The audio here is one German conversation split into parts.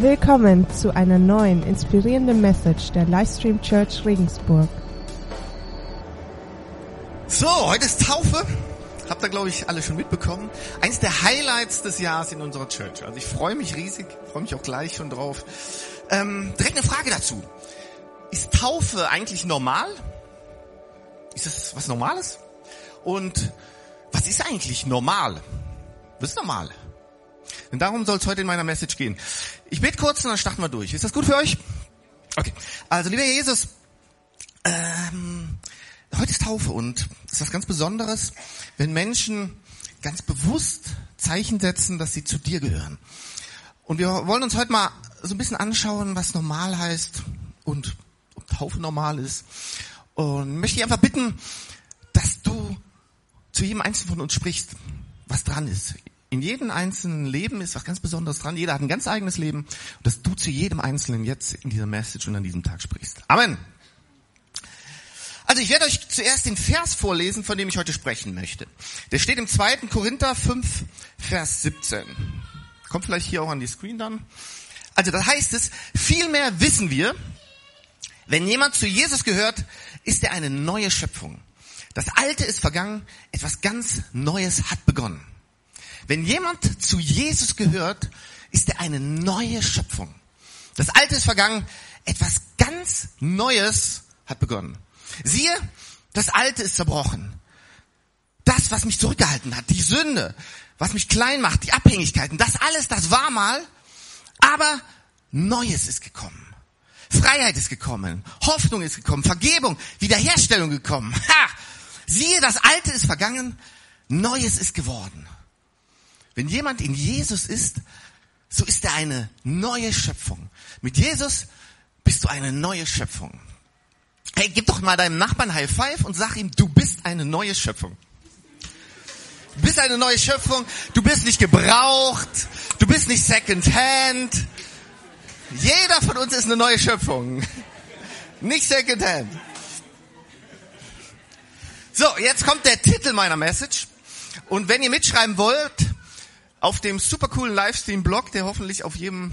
Willkommen zu einer neuen inspirierenden Message der Livestream Church Regensburg. So, heute ist Taufe. Habt ihr, glaube ich, alle schon mitbekommen. Eins der Highlights des Jahres in unserer Church. Also ich freue mich riesig, freue mich auch gleich schon drauf. Ähm, direkt eine Frage dazu. Ist Taufe eigentlich normal? Ist das was Normales? Und was ist eigentlich normal? Was ist normal? Denn darum soll es heute in meiner Message gehen. Ich bete kurz und dann starten wir durch. Ist das gut für euch? Okay. Also, lieber Jesus, ähm, heute ist Taufe und ist was ganz Besonderes, wenn Menschen ganz bewusst Zeichen setzen, dass sie zu dir gehören. Und wir wollen uns heute mal so ein bisschen anschauen, was normal heißt und ob Taufe normal ist. Und möchte ich einfach bitten, dass du zu jedem Einzelnen von uns sprichst, was dran ist. In jedem einzelnen Leben ist was ganz Besonderes dran. Jeder hat ein ganz eigenes Leben. Und dass du zu jedem Einzelnen jetzt in dieser Message und an diesem Tag sprichst. Amen. Also ich werde euch zuerst den Vers vorlesen, von dem ich heute sprechen möchte. Der steht im 2. Korinther 5, Vers 17. Kommt vielleicht hier auch an die Screen dann. Also da heißt es, vielmehr wissen wir, wenn jemand zu Jesus gehört, ist er eine neue Schöpfung. Das Alte ist vergangen, etwas ganz Neues hat begonnen. Wenn jemand zu Jesus gehört, ist er eine neue Schöpfung. Das Alte ist vergangen, etwas ganz Neues hat begonnen. Siehe, das Alte ist zerbrochen. Das, was mich zurückgehalten hat, die Sünde, was mich klein macht, die Abhängigkeiten, das alles, das war mal, aber Neues ist gekommen. Freiheit ist gekommen, Hoffnung ist gekommen, Vergebung, Wiederherstellung gekommen. Ha! Siehe, das Alte ist vergangen, Neues ist geworden. Wenn jemand in Jesus ist, so ist er eine neue Schöpfung. Mit Jesus bist du eine neue Schöpfung. Hey, gib doch mal deinem Nachbarn High Five und sag ihm, du bist eine neue Schöpfung. Du bist eine neue Schöpfung, du bist nicht gebraucht, du bist nicht Second Hand. Jeder von uns ist eine neue Schöpfung. Nicht Second Hand. So, jetzt kommt der Titel meiner Message. Und wenn ihr mitschreiben wollt, auf dem super coolen Livestream-Blog, der hoffentlich auf jedem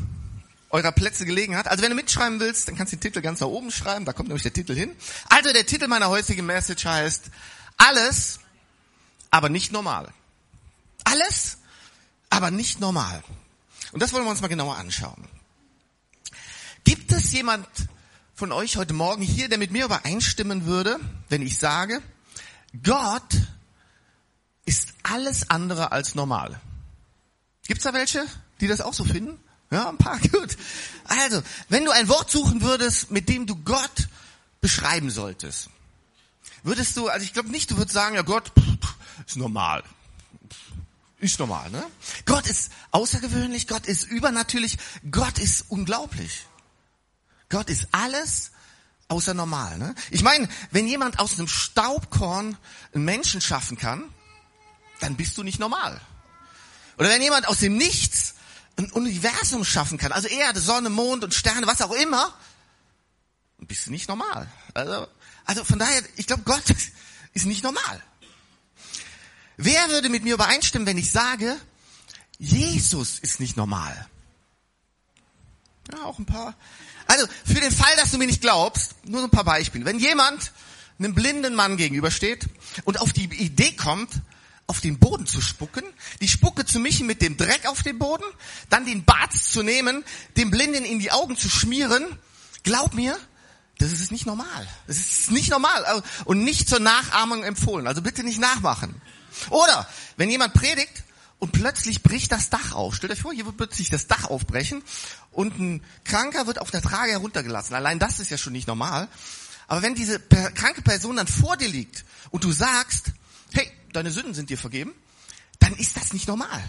eurer Plätze gelegen hat. Also wenn du mitschreiben willst, dann kannst du den Titel ganz nach oben schreiben, da kommt nämlich der Titel hin. Also der Titel meiner heutigen Message heißt, alles, aber nicht normal. Alles, aber nicht normal. Und das wollen wir uns mal genauer anschauen. Gibt es jemand von euch heute Morgen hier, der mit mir übereinstimmen würde, wenn ich sage, Gott ist alles andere als normal? Gibt's da welche, die das auch so finden? Ja, ein paar, gut. Also, wenn du ein Wort suchen würdest, mit dem du Gott beschreiben solltest, würdest du, also ich glaube nicht, du würdest sagen, ja Gott ist normal. Ist normal, ne? Gott ist außergewöhnlich, Gott ist übernatürlich, Gott ist unglaublich. Gott ist alles außer normal, ne? Ich meine, wenn jemand aus einem Staubkorn einen Menschen schaffen kann, dann bist du nicht normal. Oder wenn jemand aus dem Nichts ein Universum schaffen kann, also Erde, Sonne, Mond und Sterne, was auch immer, bist du nicht normal. Also, also von daher, ich glaube, Gott ist nicht normal. Wer würde mit mir übereinstimmen, wenn ich sage, Jesus ist nicht normal? Ja, auch ein paar. Also, für den Fall, dass du mir nicht glaubst, nur so ein paar Beispiele. Wenn jemand einem blinden Mann gegenübersteht und auf die Idee kommt, auf den Boden zu spucken, die Spucke zu mischen mit dem Dreck auf dem Boden, dann den Bart zu nehmen, dem Blinden in die Augen zu schmieren. Glaub mir, das ist nicht normal. Das ist nicht normal und nicht zur Nachahmung empfohlen. Also bitte nicht nachmachen. Oder wenn jemand predigt und plötzlich bricht das Dach auf. Stellt euch vor, hier wird plötzlich das Dach aufbrechen und ein Kranker wird auf der Trage heruntergelassen. Allein das ist ja schon nicht normal. Aber wenn diese kranke Person dann vor dir liegt und du sagst, hey, deine Sünden sind dir vergeben, dann ist das nicht normal.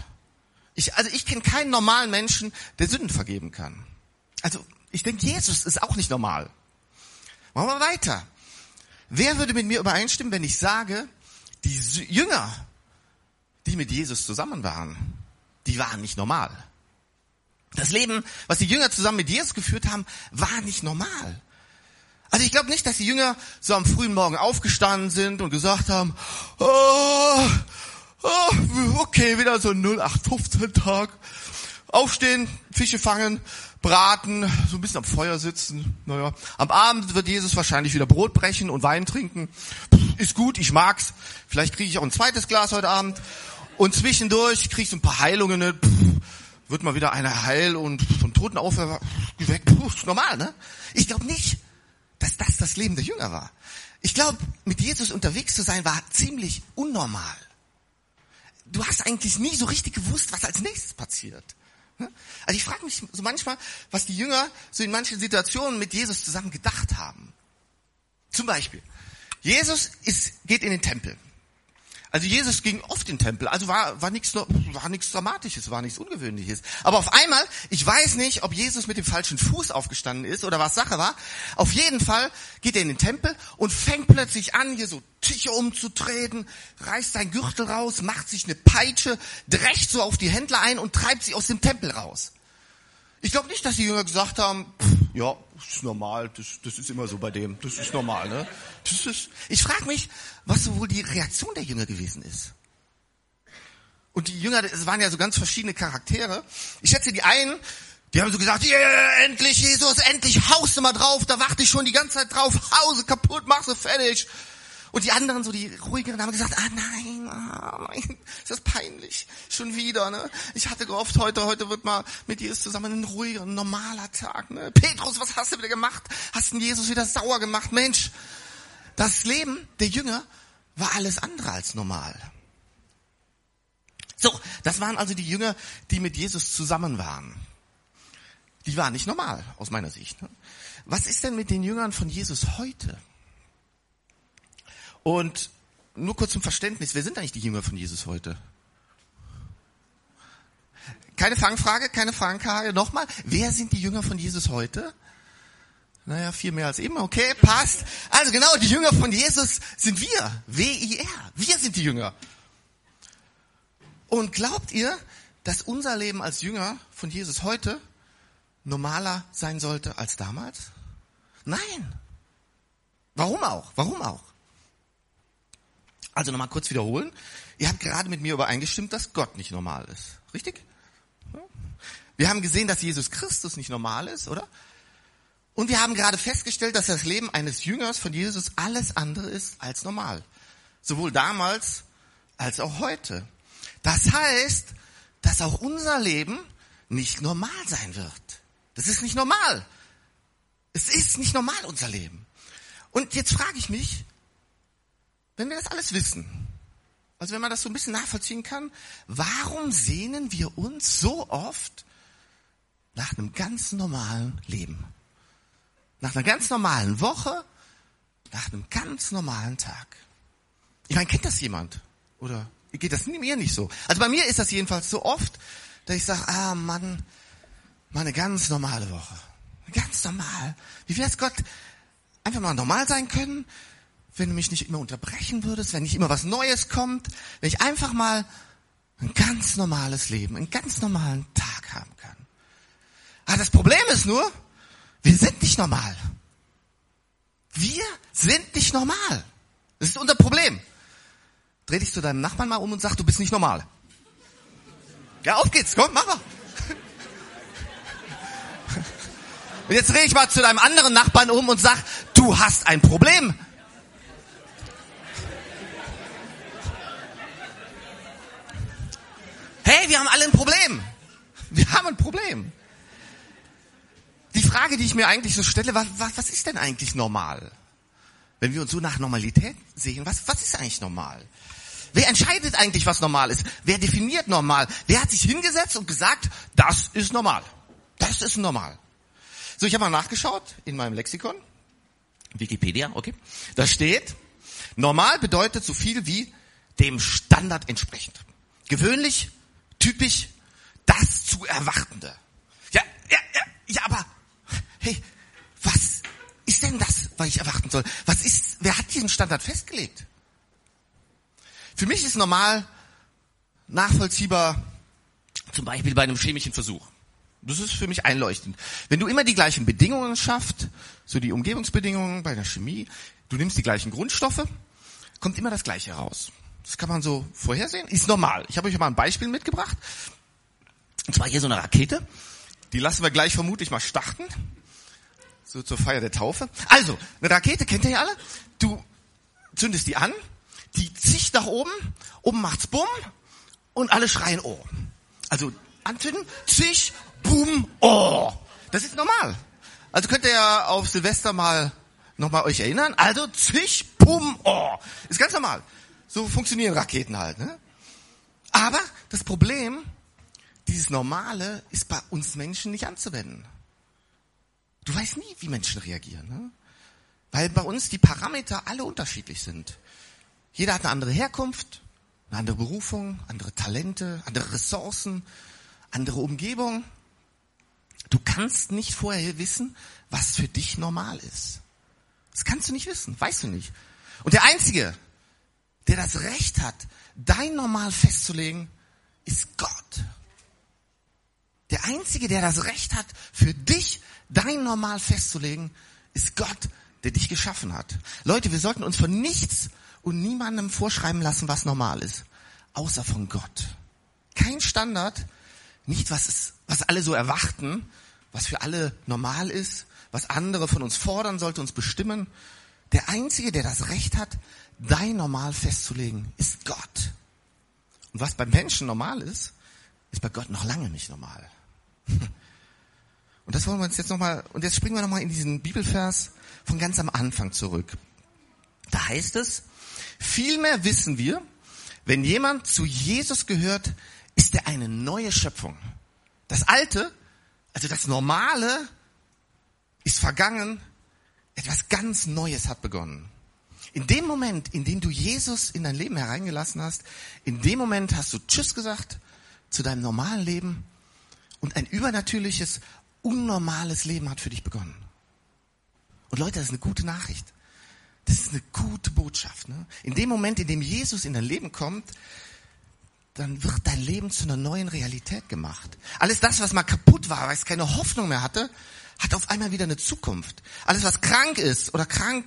Ich, also ich kenne keinen normalen Menschen, der Sünden vergeben kann. Also ich denke, Jesus ist auch nicht normal. Machen wir weiter. Wer würde mit mir übereinstimmen, wenn ich sage, die Jünger, die mit Jesus zusammen waren, die waren nicht normal. Das Leben, was die Jünger zusammen mit Jesus geführt haben, war nicht normal. Also ich glaube nicht, dass die Jünger so am frühen Morgen aufgestanden sind und gesagt haben, oh, oh, okay, wieder so ein 0815-Tag. Aufstehen, Fische fangen, braten, so ein bisschen am Feuer sitzen. Naja, am Abend wird Jesus wahrscheinlich wieder Brot brechen und Wein trinken. Ist gut, ich mag's. Vielleicht kriege ich auch ein zweites Glas heute Abend. Und zwischendurch kriegst du ein paar Heilungen. Ne? Wird mal wieder einer heil und vom Toten aufgeweckt. Ist normal, ne? Ich glaube nicht, dass das das Leben der Jünger war. Ich glaube, mit Jesus unterwegs zu sein war ziemlich unnormal. Du hast eigentlich nie so richtig gewusst, was als nächstes passiert. Also ich frage mich so manchmal, was die Jünger so in manchen Situationen mit Jesus zusammen gedacht haben. Zum Beispiel, Jesus ist, geht in den Tempel. Also Jesus ging oft in den Tempel, also war, war nichts war nichts Dramatisches, war nichts Ungewöhnliches. Aber auf einmal, ich weiß nicht, ob Jesus mit dem falschen Fuß aufgestanden ist oder was Sache war. Auf jeden Fall geht er in den Tempel und fängt plötzlich an, hier so Tische umzutreten, reißt sein Gürtel raus, macht sich eine Peitsche, drecht so auf die Händler ein und treibt sie aus dem Tempel raus. Ich glaube nicht, dass die Jünger gesagt haben, pff, ja, das ist normal, das, das ist immer so bei dem, das ist normal. Ne? Das ist, ich frage mich, was so wohl die Reaktion der Jünger gewesen ist. Und die Jünger, es waren ja so ganz verschiedene Charaktere. Ich schätze, die einen, die haben so gesagt, yeah, endlich Jesus, endlich haust du mal drauf, da warte ich schon die ganze Zeit drauf, Hause kaputt, mach sie fertig. Und die anderen, so die ruhigeren, haben gesagt, ah nein, ah, nein, ist das peinlich. Schon wieder, ne? Ich hatte gehofft, heute, heute wird mal mit Jesus zusammen ein ruhiger, normaler Tag, ne? Petrus, was hast du wieder gemacht? Hast du Jesus wieder sauer gemacht? Mensch, das Leben der Jünger war alles andere als normal. So, das waren also die Jünger, die mit Jesus zusammen waren. Die waren nicht normal, aus meiner Sicht. Ne? Was ist denn mit den Jüngern von Jesus heute? Und nur kurz zum Verständnis, wer sind eigentlich die Jünger von Jesus heute? Keine Fangfrage, keine Fangfrage. Nochmal, wer sind die Jünger von Jesus heute? Naja, viel mehr als eben. Okay, passt. Also genau, die Jünger von Jesus sind wir. W-I-R. Wir sind die Jünger. Und glaubt ihr, dass unser Leben als Jünger von Jesus heute normaler sein sollte als damals? Nein. Warum auch? Warum auch? Also nochmal kurz wiederholen. Ihr habt gerade mit mir übereingestimmt, dass Gott nicht normal ist. Richtig? Wir haben gesehen, dass Jesus Christus nicht normal ist, oder? Und wir haben gerade festgestellt, dass das Leben eines Jüngers von Jesus alles andere ist als normal. Sowohl damals als auch heute. Das heißt, dass auch unser Leben nicht normal sein wird. Das ist nicht normal. Es ist nicht normal, unser Leben. Und jetzt frage ich mich, wenn wir das alles wissen, also wenn man das so ein bisschen nachvollziehen kann, warum sehnen wir uns so oft nach einem ganz normalen Leben? Nach einer ganz normalen Woche, nach einem ganz normalen Tag. Ich meine, kennt das jemand? Oder geht das mir nicht so? Also bei mir ist das jedenfalls so oft, dass ich sage, ah Mann, mal eine ganz normale Woche. Ganz normal. Wie wäre es Gott, einfach mal normal sein können? Wenn du mich nicht immer unterbrechen würdest, wenn nicht immer was Neues kommt, wenn ich einfach mal ein ganz normales Leben, einen ganz normalen Tag haben kann. Aber das Problem ist nur, wir sind nicht normal. Wir sind nicht normal. Das ist unser Problem. Dreh dich zu deinem Nachbarn mal um und sag, du bist nicht normal. Ja, auf geht's, komm, mach mal. Und jetzt dreh ich mal zu deinem anderen Nachbarn um und sag, du hast ein Problem. Hey, wir haben alle ein Problem. Wir haben ein Problem. Die Frage, die ich mir eigentlich so stelle, was, was, was ist denn eigentlich normal? Wenn wir uns so nach Normalität sehen, was, was ist eigentlich normal? Wer entscheidet eigentlich, was normal ist? Wer definiert normal? Wer hat sich hingesetzt und gesagt, das ist normal? Das ist normal. So, ich habe mal nachgeschaut in meinem Lexikon. Wikipedia, okay. Da steht, normal bedeutet so viel wie dem Standard entsprechend. Gewöhnlich, typisch das zu Erwartende. Ja, ja, ja, ja, aber hey, was ist denn das, was ich erwarten soll? Was ist, wer hat diesen Standard festgelegt? Für mich ist normal nachvollziehbar, zum Beispiel bei einem chemischen Versuch. Das ist für mich einleuchtend. Wenn du immer die gleichen Bedingungen schaffst, so die Umgebungsbedingungen bei der Chemie, du nimmst die gleichen Grundstoffe, kommt immer das Gleiche raus. Das kann man so vorhersehen. Ist normal. Ich habe euch mal ein Beispiel mitgebracht. Und zwar hier so eine Rakete. Die lassen wir gleich vermutlich mal starten. So zur Feier der Taufe. Also, eine Rakete kennt ihr ja alle. Du zündest die an, die zicht nach oben, oben macht's Bumm und alle schreien Oh. Also anzünden, zisch, Bumm, Oh. Das ist normal. Also könnt ihr ja auf Silvester mal nochmal euch erinnern. Also zisch, Bumm, Oh. Ist ganz normal. So funktionieren Raketen halt. Ne? Aber das Problem, dieses Normale ist bei uns Menschen nicht anzuwenden. Du weißt nie, wie Menschen reagieren. Ne? Weil bei uns die Parameter alle unterschiedlich sind. Jeder hat eine andere Herkunft, eine andere Berufung, andere Talente, andere Ressourcen, andere Umgebung. Du kannst nicht vorher wissen, was für dich normal ist. Das kannst du nicht wissen, weißt du nicht. Und der Einzige, der das Recht hat, dein Normal festzulegen, ist Gott. Der Einzige, der das Recht hat, für dich dein Normal festzulegen, ist Gott, der dich geschaffen hat. Leute, wir sollten uns von nichts und niemandem vorschreiben lassen, was normal ist, außer von Gott. Kein Standard, nicht was, ist, was alle so erwarten, was für alle normal ist, was andere von uns fordern sollte, uns bestimmen. Der Einzige, der das Recht hat, dein Normal festzulegen, ist Gott. Und was beim Menschen normal ist, ist bei Gott noch lange nicht normal. Und das wollen wir uns jetzt nochmal, und jetzt springen wir nochmal in diesen Bibelvers von ganz am Anfang zurück. Da heißt es, vielmehr wissen wir, wenn jemand zu Jesus gehört, ist er eine neue Schöpfung. Das Alte, also das Normale, ist vergangen, etwas ganz Neues hat begonnen. In dem Moment, in dem du Jesus in dein Leben hereingelassen hast, in dem Moment hast du Tschüss gesagt zu deinem normalen Leben und ein übernatürliches, unnormales Leben hat für dich begonnen. Und Leute, das ist eine gute Nachricht. Das ist eine gute Botschaft. Ne? In dem Moment, in dem Jesus in dein Leben kommt, dann wird dein Leben zu einer neuen Realität gemacht. Alles das, was mal kaputt war, weil es keine Hoffnung mehr hatte, hat auf einmal wieder eine Zukunft. Alles, was krank ist oder krank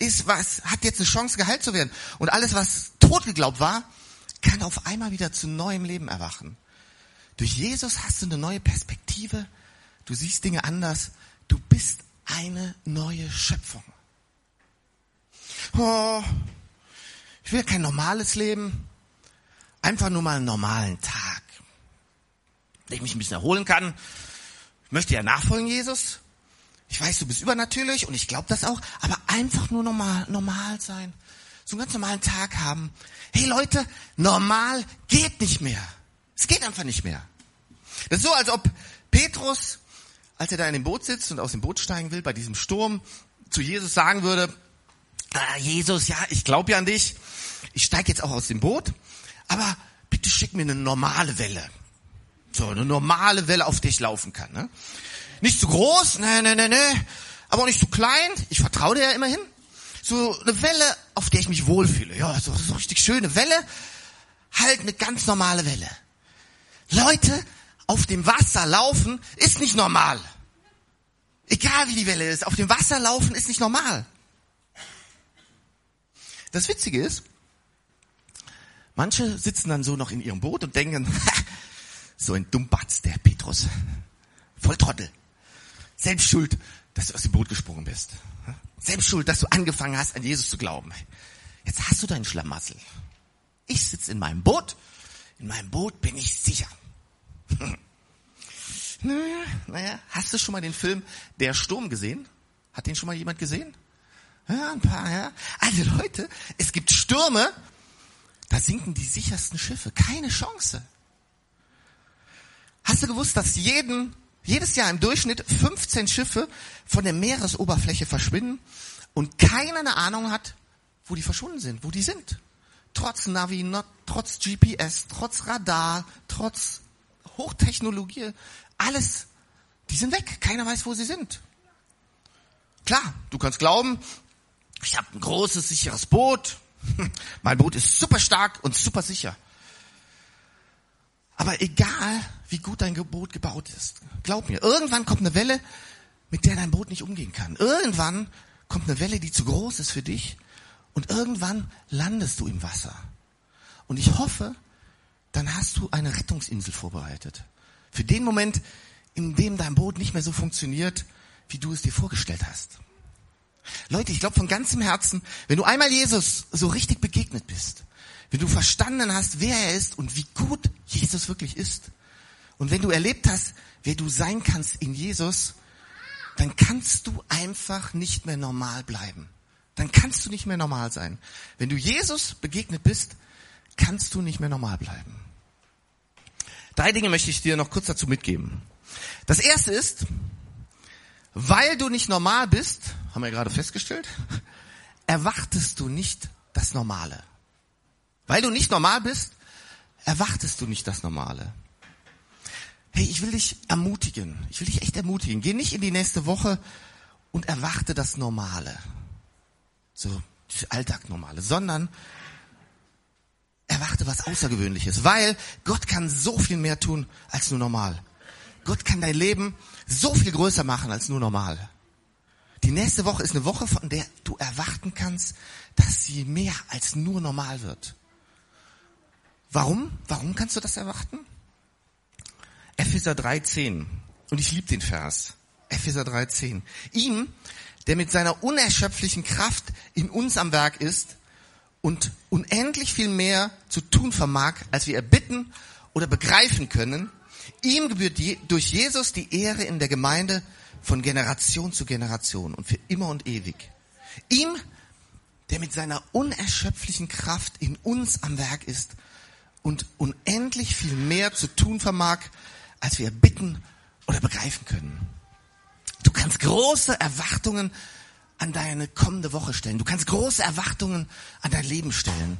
ist, was hat jetzt eine Chance, geheilt zu werden. Und alles, was tot geglaubt war, kann auf einmal wieder zu neuem Leben erwachen. Durch Jesus hast du eine neue Perspektive. Du siehst Dinge anders. Du bist eine neue Schöpfung. Oh, ich will kein normales Leben. Einfach nur mal einen normalen Tag. Wenn ich mich ein bisschen erholen kann. Ich möchte ja nachfolgen, Jesus. Ich weiß, du bist übernatürlich und ich glaube das auch, aber einfach nur normal, normal sein. So einen ganz normalen Tag haben. Hey Leute, normal geht nicht mehr. Es geht einfach nicht mehr. Das ist so, als ob Petrus, als er da in dem Boot sitzt und aus dem Boot steigen will, bei diesem Sturm, zu Jesus sagen würde, ah, Jesus, ja, ich glaube ja an dich. Ich steige jetzt auch aus dem Boot, aber bitte schick mir eine normale Welle. So, eine normale Welle, auf der ich laufen kann. Ne? Nicht zu groß, ne, ne, ne, ne, aber auch nicht zu klein. Ich vertraue dir ja immerhin. So eine Welle, auf der ich mich wohlfühle. Ja, so, so richtig schöne Welle. Halt eine ganz normale Welle. Leute, auf dem Wasser laufen ist nicht normal. Egal wie die Welle ist, auf dem Wasser laufen ist nicht normal. Das Witzige ist, manche sitzen dann so noch in ihrem Boot und denken, so ein Dummbatz, der Petrus. Voll Trottel. Selbst schuld, dass du aus dem Boot gesprungen bist. Selbst schuld, dass du angefangen hast, an Jesus zu glauben. Jetzt hast du deinen Schlamassel. Ich sitze in meinem Boot. In meinem Boot bin ich sicher. naja, naja, hast du schon mal den Film Der Sturm gesehen? Hat den schon mal jemand gesehen? Ja, ein paar, ja. Also Leute, es gibt Stürme, da sinken die sichersten Schiffe. Keine Chance. Hast du gewusst, dass jeden jedes Jahr im Durchschnitt 15 Schiffe von der Meeresoberfläche verschwinden und keiner eine Ahnung hat, wo die verschwunden sind, wo die sind. Trotz Navi, not, trotz GPS, trotz Radar, trotz Hochtechnologie, alles, die sind weg. Keiner weiß, wo sie sind. Klar, du kannst glauben, ich habe ein großes, sicheres Boot. Mein Boot ist super stark und super sicher. Aber egal, wie gut dein Boot gebaut ist, glaub mir, irgendwann kommt eine Welle, mit der dein Boot nicht umgehen kann. Irgendwann kommt eine Welle, die zu groß ist für dich. Und irgendwann landest du im Wasser. Und ich hoffe, dann hast du eine Rettungsinsel vorbereitet. Für den Moment, in dem dein Boot nicht mehr so funktioniert, wie du es dir vorgestellt hast. Leute, ich glaube von ganzem Herzen, wenn du einmal Jesus so richtig begegnet bist, wenn du verstanden hast, wer er ist und wie gut Jesus wirklich ist, und wenn du erlebt hast, wer du sein kannst in Jesus, dann kannst du einfach nicht mehr normal bleiben. Dann kannst du nicht mehr normal sein. Wenn du Jesus begegnet bist, kannst du nicht mehr normal bleiben. Drei Dinge möchte ich dir noch kurz dazu mitgeben. Das erste ist, weil du nicht normal bist, haben wir gerade festgestellt, erwartest du nicht das Normale. Weil du nicht normal bist, erwartest du nicht das Normale. Hey, ich will dich ermutigen. Ich will dich echt ermutigen. Geh nicht in die nächste Woche und erwarte das Normale. So, das Alltagnormale, sondern erwarte was Außergewöhnliches, weil Gott kann so viel mehr tun als nur normal. Gott kann dein Leben so viel größer machen als nur normal. Die nächste Woche ist eine Woche, von der du erwarten kannst, dass sie mehr als nur normal wird. Warum? Warum kannst du das erwarten? Epheser 3,10. Und ich liebe den Vers. Epheser 3,10. Ihm, der mit seiner unerschöpflichen Kraft in uns am Werk ist und unendlich viel mehr zu tun vermag, als wir erbitten oder begreifen können, ihm gebührt durch Jesus die Ehre in der Gemeinde von Generation zu Generation und für immer und ewig. Ihm, der mit seiner unerschöpflichen Kraft in uns am Werk ist und unendlich viel mehr zu tun vermag, als wir bitten oder begreifen können. Du kannst große Erwartungen an deine kommende Woche stellen. Du kannst große Erwartungen an dein Leben stellen,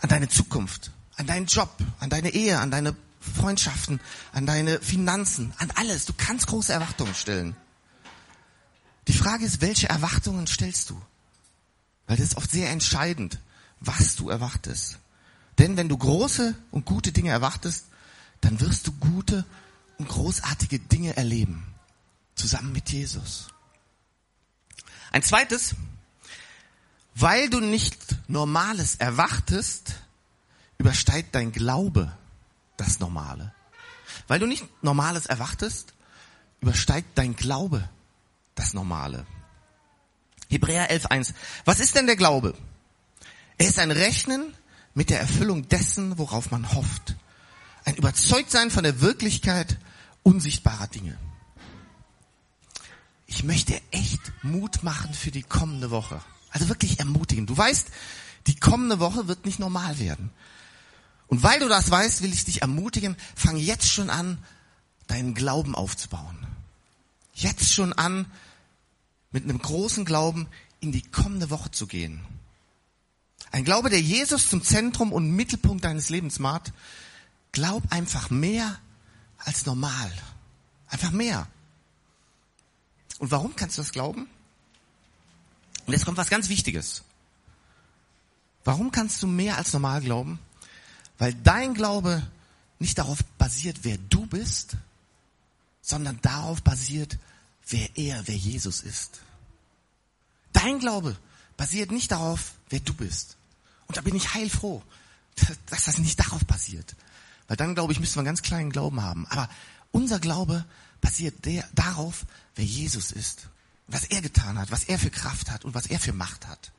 an deine Zukunft, an deinen Job, an deine Ehe, an deine Freundschaften, an deine Finanzen, an alles. Du kannst große Erwartungen stellen. Die Frage ist, welche Erwartungen stellst du? Weil das ist oft sehr entscheidend, was du erwartest. Denn wenn du große und gute Dinge erwartest, dann wirst du gute und großartige Dinge erleben. Zusammen mit Jesus. Ein zweites, weil du nicht Normales erwartest, übersteigt dein Glaube das Normale. Weil du nicht Normales erwartest, übersteigt dein Glaube das Normale. Hebräer 11.1. Was ist denn der Glaube? Er ist ein Rechnen mit der Erfüllung dessen, worauf man hofft. Ein Überzeugtsein von der Wirklichkeit unsichtbarer Dinge. Ich möchte echt Mut machen für die kommende Woche. Also wirklich ermutigen. Du weißt, die kommende Woche wird nicht normal werden. Und weil du das weißt, will ich dich ermutigen, fang jetzt schon an, deinen Glauben aufzubauen. Jetzt schon an, mit einem großen Glauben in die kommende Woche zu gehen. Ein Glaube, der Jesus zum Zentrum und Mittelpunkt deines Lebens macht, Glaub einfach mehr als normal. Einfach mehr. Und warum kannst du das glauben? Und jetzt kommt was ganz Wichtiges. Warum kannst du mehr als normal glauben? Weil dein Glaube nicht darauf basiert, wer du bist, sondern darauf basiert, wer er, wer Jesus ist. Dein Glaube basiert nicht darauf, wer du bist. Und da bin ich heilfroh, dass das nicht darauf basiert, weil dann, glaube ich, müsste man ganz kleinen Glauben haben. Aber unser Glaube basiert der, darauf, wer Jesus ist. Was er getan hat, was er für Kraft hat und was er für Macht hat.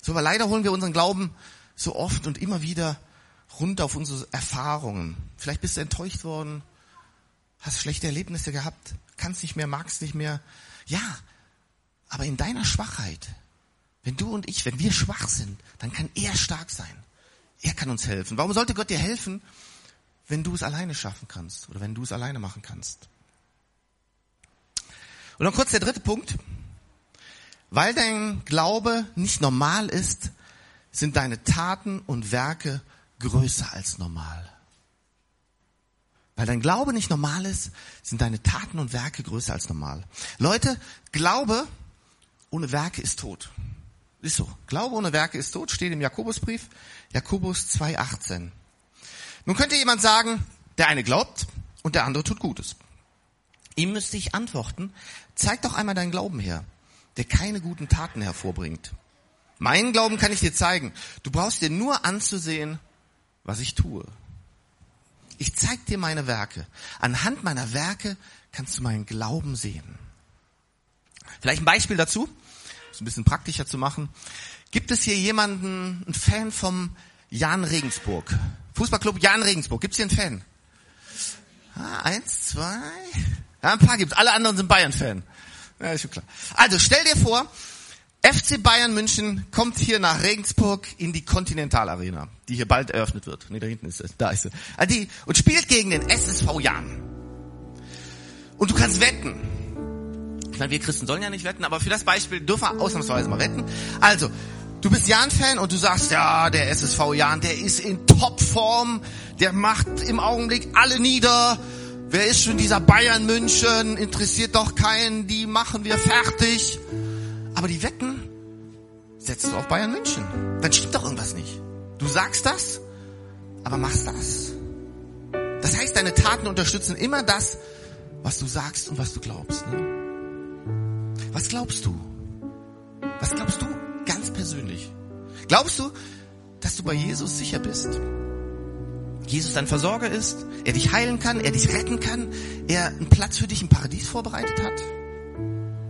So, aber leider holen wir unseren Glauben so oft und immer wieder runter auf unsere Erfahrungen. Vielleicht bist du enttäuscht worden, hast schlechte Erlebnisse gehabt, kannst nicht mehr, magst nicht mehr. Ja, aber in deiner Schwachheit, wenn du und ich, wenn wir schwach sind, dann kann er stark sein. Er kann uns helfen. Warum sollte Gott dir helfen, wenn du es alleine schaffen kannst oder wenn du es alleine machen kannst? Und dann kurz der dritte Punkt. Weil dein Glaube nicht normal ist, sind deine Taten und Werke größer als normal. Weil dein Glaube nicht normal ist, sind deine Taten und Werke größer als normal. Leute, Glaube ohne Werke ist tot. Ist so. Glaube ohne Werke ist tot, steht im Jakobusbrief, Jakobus 2,18. Nun könnte jemand sagen, der eine glaubt und der andere tut Gutes. Ihm müsste ich antworten, zeig doch einmal deinen Glauben her, der keine guten Taten hervorbringt. Meinen Glauben kann ich dir zeigen. Du brauchst dir nur anzusehen, was ich tue. ich zeig dir meine Werke. Anhand meiner Werke kannst du meinen Glauben sehen. Vielleicht ein Beispiel dazu, es ein bisschen praktischer zu machen. Gibt es hier jemanden, einen Fan vom Jan Regensburg? Fußballclub Jan Regensburg. Gibt es hier einen Fan? Ah, eins, zwei. Ja, ein paar gibt's. Alle anderen sind Bayern-Fan. Ja, ist schon klar. Also stell dir vor, FC Bayern München kommt hier nach Regensburg in die Continental Arena, die hier bald eröffnet wird. Nee, da hinten ist es. Da ist sie. Die, und spielt gegen den SSV Jan. Und du kannst wetten. Ich meine, wir Christen sollen ja nicht wetten, aber für das Beispiel dürfen wir ausnahmsweise mal wetten. Also, du bist Jan-Fan und du sagst, ja, der SSV Jan, der ist in Topform, der macht im Augenblick alle nieder. Wer ist schon dieser Bayern München? Interessiert doch keinen, die machen wir fertig. Aber die Wetten setzt du auf Bayern München. Dann stimmt doch irgendwas nicht. Du sagst das, aber machst das. Das heißt, deine Taten unterstützen immer das, was du sagst und was du glaubst. Ne? Was glaubst du? Was glaubst du ganz persönlich? Glaubst du, dass du bei Jesus sicher bist? Jesus dein Versorger ist, er dich heilen kann, er dich retten kann, er einen Platz für dich im Paradies vorbereitet hat?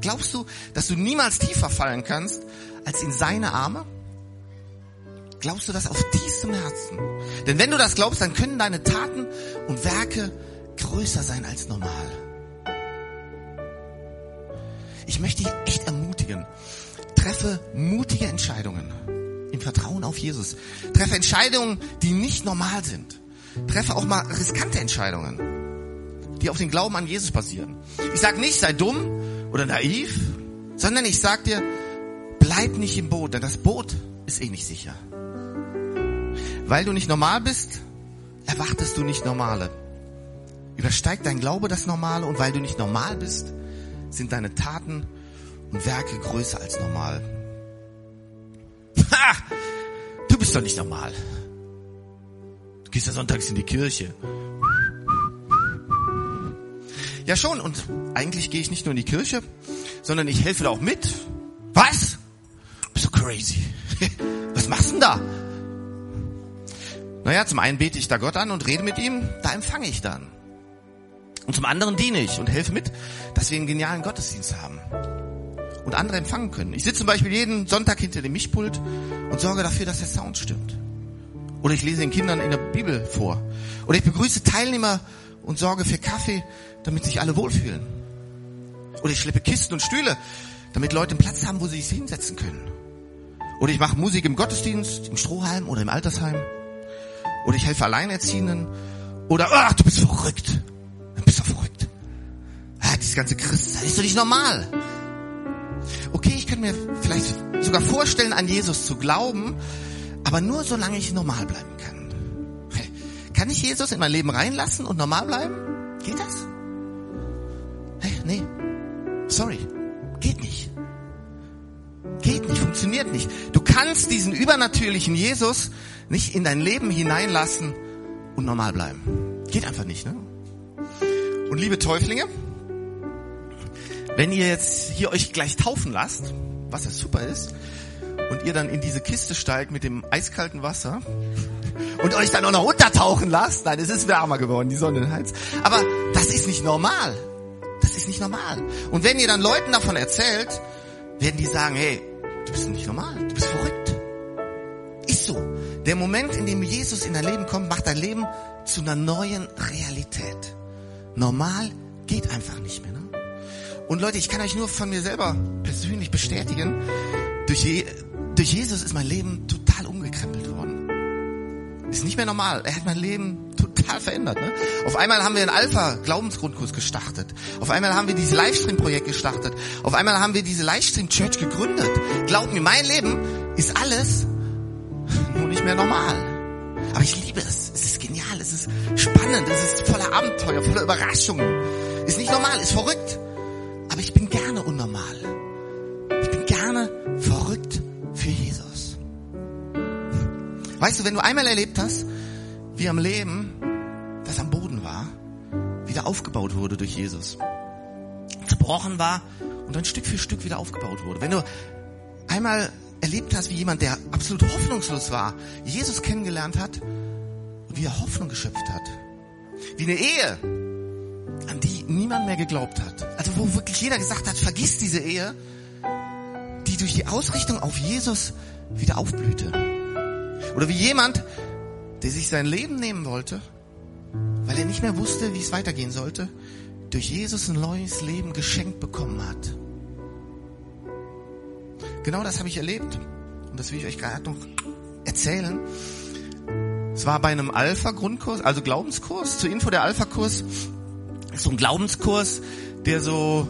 Glaubst du, dass du niemals tiefer fallen kannst als in seine Arme? Glaubst du das auf tiefstem Herzen? Denn wenn du das glaubst, dann können deine Taten und Werke größer sein als normal. Ich möchte dich echt ermutigen. Treffe mutige Entscheidungen im Vertrauen auf Jesus. Treffe Entscheidungen, die nicht normal sind. Treffe auch mal riskante Entscheidungen, die auf den Glauben an Jesus basieren. Ich sage nicht, sei dumm oder naiv, sondern ich sag dir, bleib nicht im Boot, denn das Boot ist eh nicht sicher. Weil du nicht normal bist, erwartest du nicht Normale. Übersteigt dein Glaube das Normale und weil du nicht normal bist, sind deine Taten und Werke größer als normal. Ha! Du bist doch nicht normal. Du gehst ja sonntags in die Kirche. Ja schon, und eigentlich gehe ich nicht nur in die Kirche, sondern ich helfe da auch mit. Was? Bist du crazy? Was machst du denn da? Naja, zum einen bete ich da Gott an und rede mit ihm, da empfange ich dann. Und zum anderen diene ich und helfe mit, dass wir einen genialen Gottesdienst haben. Und andere empfangen können. Ich sitze zum Beispiel jeden Sonntag hinter dem Mischpult und sorge dafür, dass der Sound stimmt. Oder ich lese den Kindern in der Bibel vor. Oder ich begrüße Teilnehmer und sorge für Kaffee, damit sich alle wohlfühlen. Oder ich schleppe Kisten und Stühle, damit Leute einen Platz haben, wo sie sich hinsetzen können. Oder ich mache Musik im Gottesdienst, im Strohhalm oder im Altersheim. Oder ich helfe Alleinerziehenden. Oder, ach, du bist verrückt. Du bist doch verrückt. Ah, dieses ganze Christ, das ist doch nicht normal. Okay, ich könnte mir vielleicht sogar vorstellen, an Jesus zu glauben, aber nur solange ich normal bleiben kann. Kann ich Jesus in mein Leben reinlassen und normal bleiben? Geht das? Hey, nee. Sorry. Geht nicht. Geht nicht, funktioniert nicht. Du kannst diesen übernatürlichen Jesus nicht in dein Leben hineinlassen und normal bleiben. Geht einfach nicht, ne? Und liebe Täuflinge, wenn ihr jetzt hier euch gleich taufen lasst, was ja super ist, und ihr dann in diese Kiste steigt mit dem eiskalten Wasser und euch dann auch noch untertauchen lasst, nein, es ist wärmer geworden, die Sonne heizt. Aber das ist nicht normal. Das ist nicht normal. Und wenn ihr dann Leuten davon erzählt, werden die sagen, hey, du bist nicht normal, du bist verrückt. Ist so. Der Moment, in dem Jesus in dein Leben kommt, macht dein Leben zu einer neuen Realität. Normal geht einfach nicht mehr. Ne? Und Leute, ich kann euch nur von mir selber persönlich bestätigen, durch, Je durch Jesus ist mein Leben total umgekrempelt worden. Ist nicht mehr normal. Er hat mein Leben total verändert. Ne? Auf einmal haben wir einen Alpha-Glaubensgrundkurs gestartet. Auf einmal haben wir dieses Livestream-Projekt gestartet. Auf einmal haben wir diese Livestream-Church gegründet. Glaub mir, mein Leben ist alles nur nicht mehr normal. Aber ich liebe es. Es ist genial. Es ist spannend. Es ist voller Abenteuer, voller Überraschungen. Ist nicht normal, ist verrückt. Weißt du, wenn du einmal erlebt hast, wie am Leben, das am Boden war, wieder aufgebaut wurde durch Jesus, zerbrochen war und dann Stück für Stück wieder aufgebaut wurde. Wenn du einmal erlebt hast, wie jemand, der absolut hoffnungslos war, Jesus kennengelernt hat und wie er Hoffnung geschöpft hat Wie eine Ehe, an die niemand mehr geglaubt hat. Also wo wirklich jeder gesagt hat, vergiss diese Ehe, die durch die Ausrichtung auf Jesus wieder aufblühte. Oder wie jemand, der sich sein Leben nehmen wollte, weil er nicht mehr wusste, wie es weitergehen sollte, durch Jesus ein neues Leben geschenkt bekommen hat. Genau das habe ich erlebt. Und das will ich euch gerade noch erzählen. Es war bei einem Alpha-Grundkurs, also Glaubenskurs. Zur Info, der Alpha-Kurs ist so ein Glaubenskurs, der so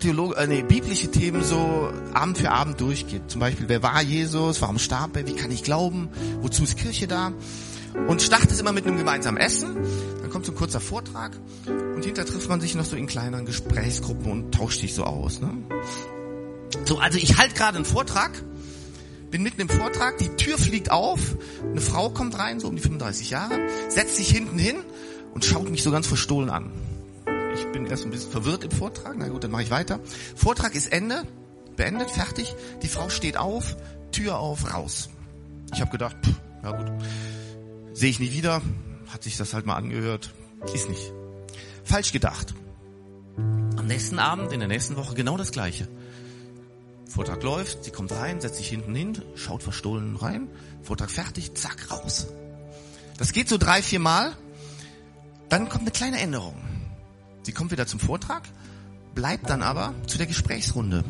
Theolog äh, nee, biblische Themen so Abend für Abend durchgeht. Zum Beispiel, wer war Jesus? Warum starb er? Wie kann ich glauben? Wozu ist Kirche da? Und startet immer mit einem gemeinsamen Essen. Dann kommt so ein kurzer Vortrag und hinterher trifft man sich noch so in kleineren Gesprächsgruppen und tauscht sich so aus. Ne? So, also ich halte gerade einen Vortrag, bin mitten im Vortrag, die Tür fliegt auf, eine Frau kommt rein, so um die 35 Jahre, setzt sich hinten hin und schaut mich so ganz verstohlen an. Ich bin erst ein bisschen verwirrt im Vortrag, na gut, dann mache ich weiter. Vortrag ist Ende, beendet, fertig. Die Frau steht auf, Tür auf, raus. Ich habe gedacht, pff, ja gut, sehe ich nie wieder, hat sich das halt mal angehört, ist nicht. Falsch gedacht. Am nächsten Abend, in der nächsten Woche genau das gleiche. Vortrag läuft, sie kommt rein, setzt sich hinten hin, schaut verstohlen rein, Vortrag fertig, zack, raus. Das geht so drei, vier Mal. Dann kommt eine kleine Änderung. Sie kommt wieder zum Vortrag, bleibt dann aber zu der Gesprächsrunde.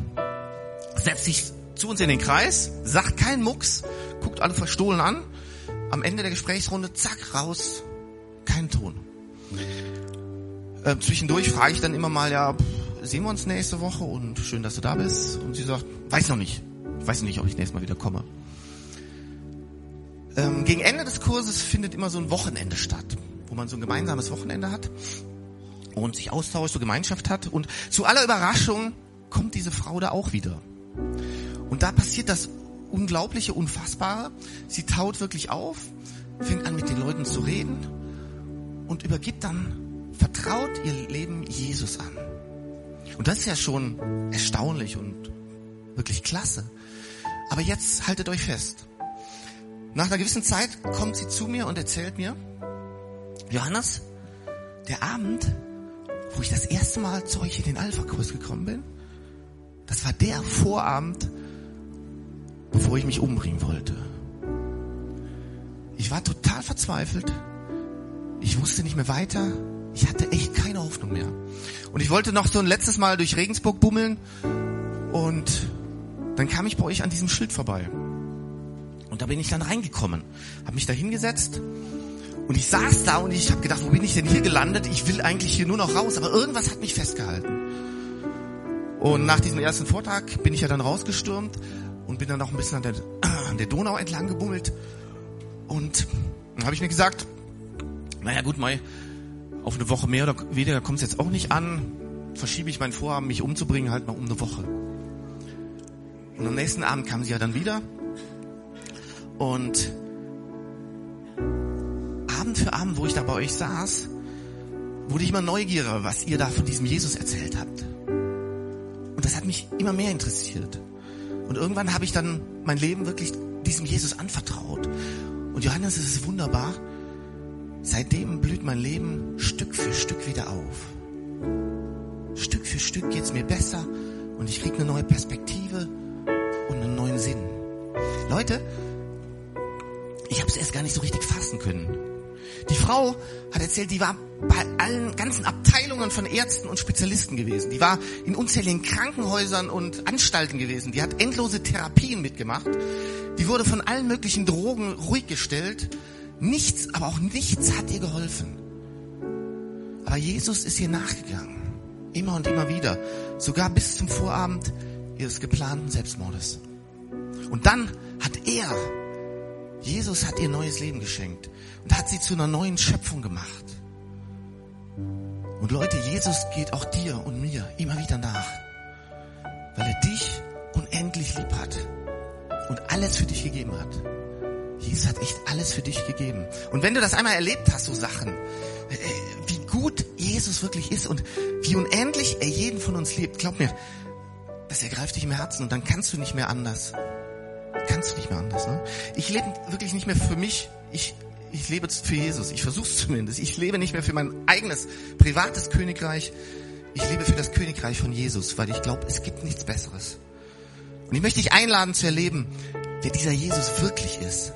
Setzt sich zu uns in den Kreis, sagt keinen Mucks, guckt alle verstohlen an. Am Ende der Gesprächsrunde, zack, raus, kein Ton. Äh, zwischendurch frage ich dann immer mal, ja, sehen wir uns nächste Woche und schön, dass du da bist. Und sie sagt, weiß noch nicht. Ich weiß nicht, ob ich nächstes Mal wieder komme. Ähm, gegen Ende des Kurses findet immer so ein Wochenende statt, wo man so ein gemeinsames Wochenende hat und sich austauscht, so Gemeinschaft hat. Und zu aller Überraschung kommt diese Frau da auch wieder. Und da passiert das Unglaubliche, Unfassbare. Sie taut wirklich auf, fängt an mit den Leuten zu reden und übergibt dann, vertraut ihr Leben Jesus an. Und das ist ja schon erstaunlich und wirklich klasse. Aber jetzt haltet euch fest. Nach einer gewissen Zeit kommt sie zu mir und erzählt mir, Johannes, der Abend, wo ich das erste Mal zu euch in den Alpha-Kurs gekommen bin, das war der Vorabend, bevor ich mich umbringen wollte. Ich war total verzweifelt. Ich wusste nicht mehr weiter. Ich hatte echt keine Hoffnung mehr. Und ich wollte noch so ein letztes Mal durch Regensburg bummeln und dann kam ich bei euch an diesem Schild vorbei. Und da bin ich dann reingekommen, habe mich da hingesetzt und ich saß da und ich habe gedacht, wo bin ich denn hier gelandet? Ich will eigentlich hier nur noch raus, aber irgendwas hat mich festgehalten. Und nach diesem ersten Vortrag bin ich ja dann rausgestürmt und bin dann noch ein bisschen an der, an der Donau entlang gebummelt. Und dann habe ich mir gesagt, naja gut, Mai, auf eine Woche mehr oder weniger kommt es jetzt auch nicht an. Verschiebe ich mein Vorhaben, mich umzubringen, halt mal um eine Woche. Und am nächsten Abend kam sie ja dann wieder. Und Abend für Abend, wo ich da bei euch saß, wurde ich immer neugieriger, was ihr da von diesem Jesus erzählt habt. Und das hat mich immer mehr interessiert. Und irgendwann habe ich dann mein Leben wirklich diesem Jesus anvertraut. Und Johannes, es ist wunderbar. Seitdem blüht mein Leben Stück für Stück wieder auf. Stück für Stück geht's mir besser und ich krieg eine neue Perspektive und einen neuen Sinn. Leute, ich habe es erst gar nicht so richtig fassen können. Die Frau hat erzählt, die war bei allen ganzen Abteilungen von Ärzten und Spezialisten gewesen. Die war in unzähligen Krankenhäusern und Anstalten gewesen. Die hat endlose Therapien mitgemacht. Die wurde von allen möglichen Drogen ruhig gestellt Nichts, aber auch nichts hat ihr geholfen. Aber Jesus ist ihr nachgegangen. Immer und immer wieder. Sogar bis zum Vorabend ihres geplanten Selbstmordes. Und dann hat er, Jesus hat ihr neues Leben geschenkt und hat sie zu einer neuen Schöpfung gemacht. Und Leute, Jesus geht auch dir und mir immer wieder nach, weil er dich unendlich lieb hat und alles für dich gegeben hat. Jesus hat echt alles für dich gegeben. Und wenn du das einmal erlebt hast, so Sachen, äh, wie gut Jesus wirklich ist und wie unendlich er jeden von uns liebt, glaub mir, das ergreift dich im Herzen und dann kannst du nicht mehr anders. Kannst du nicht mehr anders. Ne? Ich lebe wirklich nicht mehr für mich. Ich, ich lebe für Jesus. Ich versuche es zumindest. Ich lebe nicht mehr für mein eigenes privates Königreich. Ich lebe für das Königreich von Jesus, weil ich glaube, es gibt nichts Besseres. Und ich möchte dich einladen zu erleben, wer dieser Jesus wirklich ist.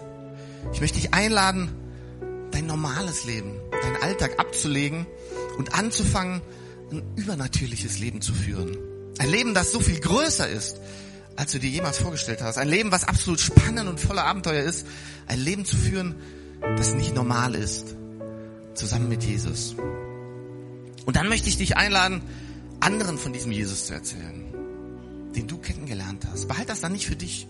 Ich möchte dich einladen, dein normales Leben, deinen Alltag abzulegen und anzufangen, ein übernatürliches Leben zu führen. Ein Leben, das so viel größer ist, als du dir jemals vorgestellt hast. Ein Leben, was absolut spannend und voller Abenteuer ist. Ein Leben zu führen, das nicht normal ist. Zusammen mit Jesus. Und dann möchte ich dich einladen, anderen von diesem Jesus zu erzählen, den du kennengelernt hast. Behalt das dann nicht für dich.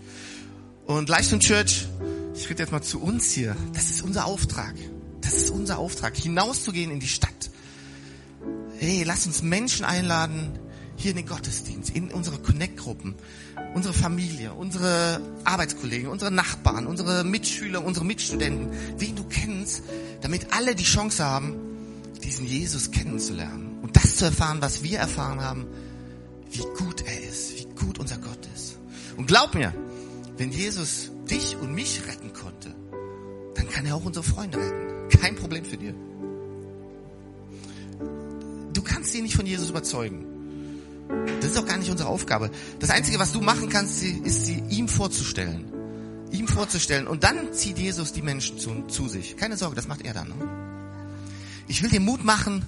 Und Livestream Church, ich rede jetzt mal zu uns hier. Das ist unser Auftrag. Das ist unser Auftrag, hinauszugehen in die Stadt. Hey, lass uns Menschen einladen, hier in den Gottesdienst, in unsere Connect-Gruppen, unsere Familie, unsere Arbeitskollegen, unsere Nachbarn, unsere Mitschüler, unsere Mitstudenten, wen du kennst, damit alle die Chance haben, diesen Jesus kennenzulernen und das zu erfahren, was wir erfahren haben, wie gut er ist, wie gut unser Gott ist. Und glaub mir, wenn Jesus dich und mich retten konnte, dann kann er auch unsere Freunde retten. Kein Problem für dir. Du kannst sie nicht von Jesus überzeugen. Das ist auch gar nicht unsere Aufgabe. Das Einzige, was du machen kannst, ist sie ihm vorzustellen. Ihm vorzustellen. Und dann zieht Jesus die Menschen zu, zu sich. Keine Sorge, das macht er dann. Ne? Ich will dir Mut machen,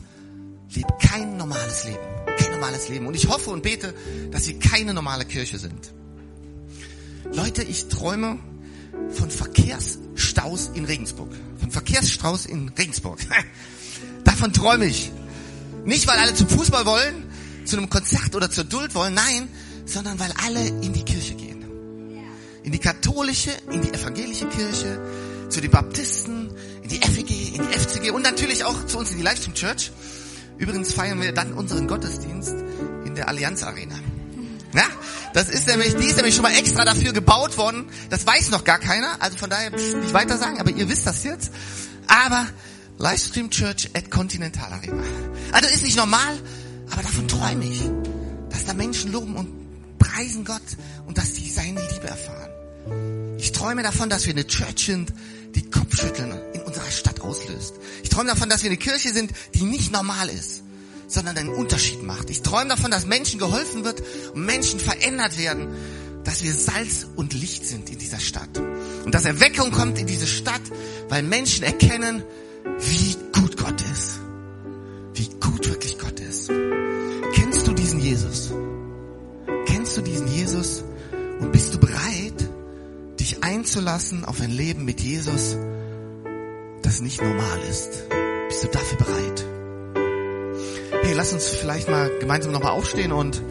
leb kein normales Leben. Kein normales Leben. Und ich hoffe und bete, dass wir keine normale Kirche sind. Leute, ich träume von Verkehrsstaus in Regensburg. Von Verkehrsstaus in Regensburg. Davon träume ich. Nicht, weil alle zum Fußball wollen, zu einem Konzert oder zur Duld wollen, nein, sondern weil alle in die Kirche gehen. In die katholische, in die evangelische Kirche, zu den Baptisten, in die FEG, in die FCG und natürlich auch zu uns in die Livestream Church. Übrigens feiern wir dann unseren Gottesdienst in der Allianz Arena. Ja, das ist nämlich, die ist nämlich schon mal extra dafür gebaut worden. Das weiß noch gar keiner, also von daher nicht weiter sagen, aber ihr wisst das jetzt. Aber Livestream Church at Continental Arena. Also ist nicht normal, aber davon träume ich, dass da Menschen loben und preisen Gott und dass sie seine Liebe erfahren. Ich träume davon, dass wir eine Church sind, die Kopfschütteln in unserer Stadt auslöst. Ich träume davon, dass wir eine Kirche sind, die nicht normal ist, sondern einen Unterschied macht. Ich träume davon, dass Menschen geholfen wird und Menschen verändert werden, dass wir Salz und Licht sind in dieser Stadt. Und dass Erweckung kommt in diese Stadt, weil Menschen erkennen, wie gut Gott ist. Du diesen Jesus? Und bist du bereit, dich einzulassen auf ein Leben mit Jesus, das nicht normal ist? Bist du dafür bereit? Hey, lass uns vielleicht mal gemeinsam nochmal aufstehen und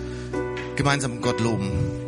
gemeinsam Gott loben.